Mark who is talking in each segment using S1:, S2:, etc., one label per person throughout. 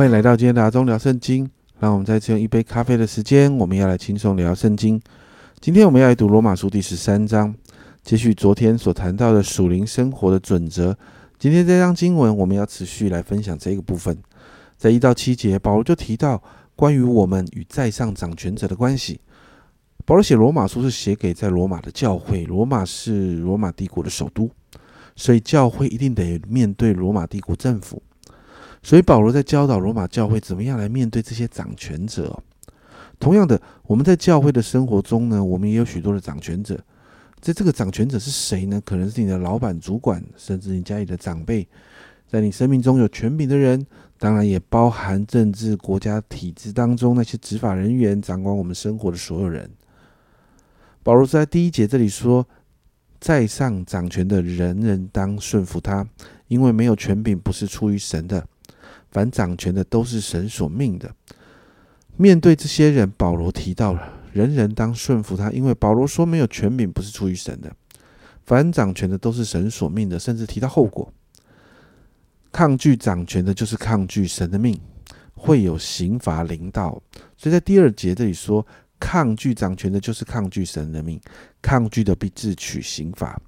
S1: 欢迎来到今天的阿忠聊圣经。让我们再次用一杯咖啡的时间，我们要来轻松聊圣经。今天我们要来读罗马书第十三章，继续昨天所谈到的属灵生活的准则。今天这章经文，我们要持续来分享这个部分。在一到七节，保罗就提到关于我们与在上掌权者的关系。保罗写罗马书是写给在罗马的教会，罗马是罗马帝国的首都，所以教会一定得面对罗马帝国政府。所以保罗在教导罗马教会怎么样来面对这些掌权者。同样的，我们在教会的生活中呢，我们也有许多的掌权者。在这个掌权者是谁呢？可能是你的老板、主管，甚至你家里的长辈，在你生命中有权柄的人，当然也包含政治、国家体制当中那些执法人员，掌管我们生活的所有人。保罗在第一节这里说：“在上掌权的人人当顺服他，因为没有权柄不是出于神的。”凡掌权的都是神所命的。面对这些人，保罗提到了人人当顺服他，因为保罗说没有权柄不是出于神的。凡掌权的都是神所命的，甚至提到后果。抗拒掌权的，就是抗拒神的命，会有刑罚临到。所以在第二节这里说，抗拒掌权的，就是抗拒神的命，抗拒的必自取刑罚。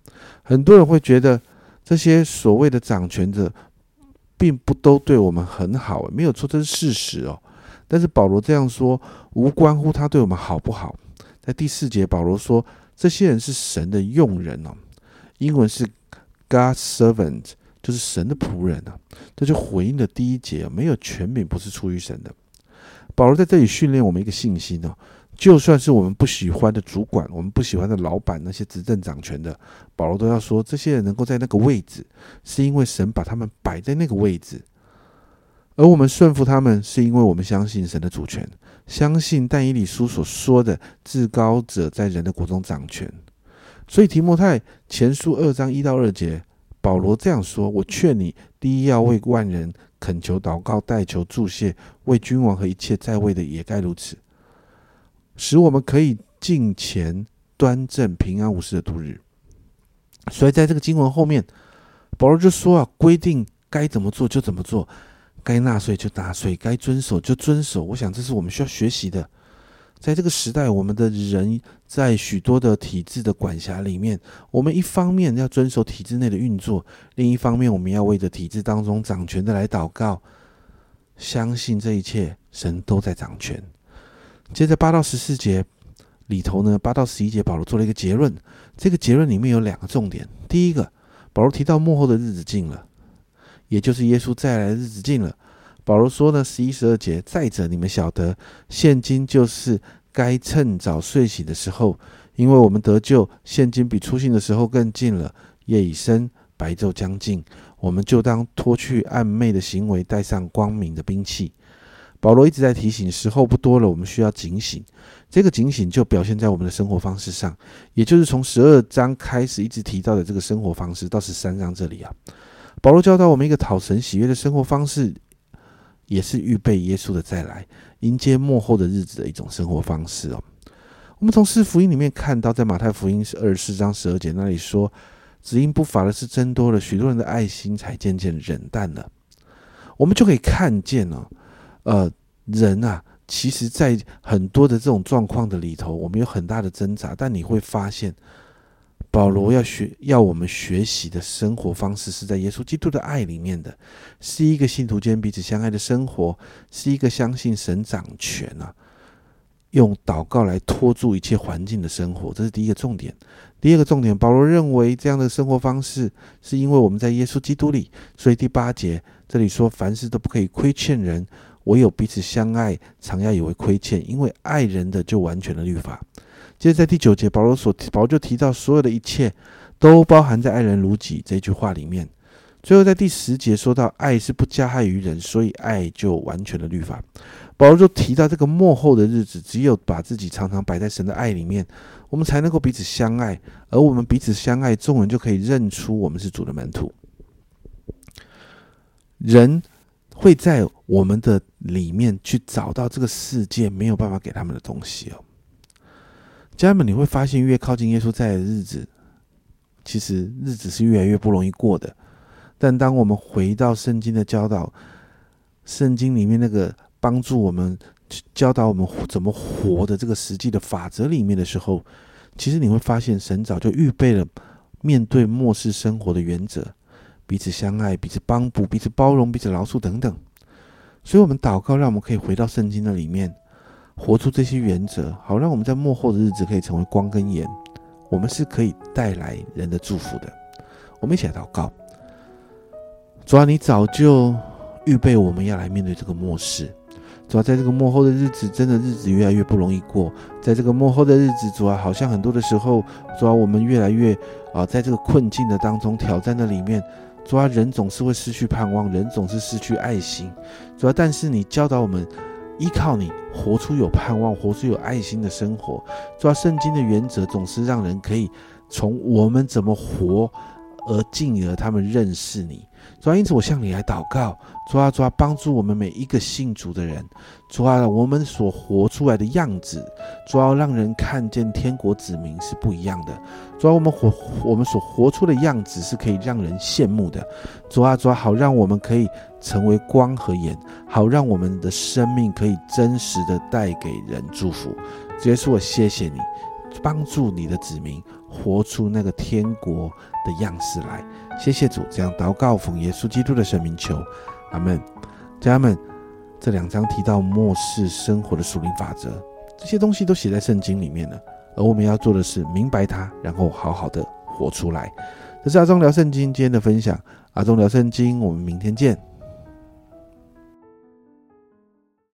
S1: 很多人会觉得这些所谓的掌权者。并不都对我们很好，没有错，这是事实哦。但是保罗这样说，无关乎他对我们好不好。在第四节，保罗说，这些人是神的用人哦，英文是 God servant，就是神的仆人啊。这就回应了第一节，没有权柄不是出于神的。保罗在这里训练我们一个信心哦。就算是我们不喜欢的主管，我们不喜欢的老板，那些执政掌权的，保罗都要说，这些人能够在那个位置，是因为神把他们摆在那个位置，而我们顺服他们，是因为我们相信神的主权，相信但以理书所说的至高者在人的国中掌权。所以提摩太前书二章一到二节，保罗这样说：我劝你，第一要为万人恳求祷告，代求祝谢，为君王和一切在位的也该如此。使我们可以敬虔、端正、平安无事的度日。所以，在这个经文后面，保罗就说啊，规定该怎么做就怎么做，该纳税就纳税，该遵守就遵守。我想，这是我们需要学习的。在这个时代，我们的人在许多的体制的管辖里面，我们一方面要遵守体制内的运作，另一方面，我们要为着体制当中掌权的来祷告，相信这一切神都在掌权。接着八到十四节里头呢，八到十一节保罗做了一个结论。这个结论里面有两个重点。第一个，保罗提到幕后的日子近了，也就是耶稣再来的日子近了。保罗说呢，十一十二节，再者你们晓得，现今就是该趁早睡醒的时候，因为我们得救，现今比出信的时候更近了。夜已深，白昼将近，我们就当脱去暗昧的行为，带上光明的兵器。保罗一直在提醒，时候不多了，我们需要警醒。这个警醒就表现在我们的生活方式上，也就是从十二章开始一直提到的这个生活方式，到十三章这里啊。保罗教导我们一个讨神喜悦的生活方式，也是预备耶稣的再来，迎接幕后的日子的一种生活方式哦。我们从四福音里面看到，在马太福音是二十四章十二节那里说，只因不法的事增多了，许多人的爱心才渐渐冷淡了。我们就可以看见哦。呃，人啊，其实，在很多的这种状况的里头，我们有很大的挣扎。但你会发现，保罗要学，要我们学习的生活方式，是在耶稣基督的爱里面的，是一个信徒间彼此相爱的生活，是一个相信神掌权啊，用祷告来托住一切环境的生活。这是第一个重点。第二个重点，保罗认为这样的生活方式，是因为我们在耶稣基督里。所以第八节这里说，凡事都不可以亏欠人。唯有彼此相爱，常要以为亏欠，因为爱人的就完全的律法。接着在第九节，保罗所保罗就提到，所有的一切都包含在“爱人如己”这句话里面。最后在第十节说到，爱是不加害于人，所以爱就完全的律法。保罗就提到这个幕后的日子，只有把自己常常摆在神的爱里面，我们才能够彼此相爱，而我们彼此相爱，众人就可以认出我们是主的门徒。人。会在我们的里面去找到这个世界没有办法给他们的东西哦，家人们，你会发现越靠近耶稣在的日子，其实日子是越来越不容易过的。但当我们回到圣经的教导，圣经里面那个帮助我们、教导我们怎么活的这个实际的法则里面的时候，其实你会发现，神早就预备了面对末世生活的原则：彼此相爱、彼此帮补、彼此包容、彼此饶恕等等。所以，我们祷告，让我们可以回到圣经的里面，活出这些原则，好让我们在幕后的日子可以成为光跟盐。我们是可以带来人的祝福的。我们一起来祷告：主啊，你早就预备我们要来面对这个末世。主要在这个幕后的日子，真的日子越来越不容易过。在这个幕后的日子，主要好像很多的时候，主要我们越来越啊，在这个困境的当中、挑战的里面。主要人总是会失去盼望，人总是失去爱心。主要，但是你教导我们依靠你，活出有盼望、活出有爱心的生活。抓，圣经的原则总是让人可以从我们怎么活，而进而他们认识你。主啊，因此我向你来祷告，主啊，主啊，帮助我们每一个信主的人，主啊，我们所活出来的样子，主要让人看见天国子民是不一样的。主啊，我们活我们所活出的样子是可以让人羡慕的。主啊，主啊，好让我们可以成为光和盐，好让我们的生命可以真实的带给人祝福。主耶稣，我谢谢你，帮助你的子民活出那个天国的样式来。谢谢主，这样祷告奉耶稣基督的圣名求，阿门。家人们，这两章提到末世生活的属灵法则，这些东西都写在圣经里面了，而我们要做的是明白它，然后好好的活出来。这是阿忠聊圣经今天的分享，阿忠聊圣经，我们明天见。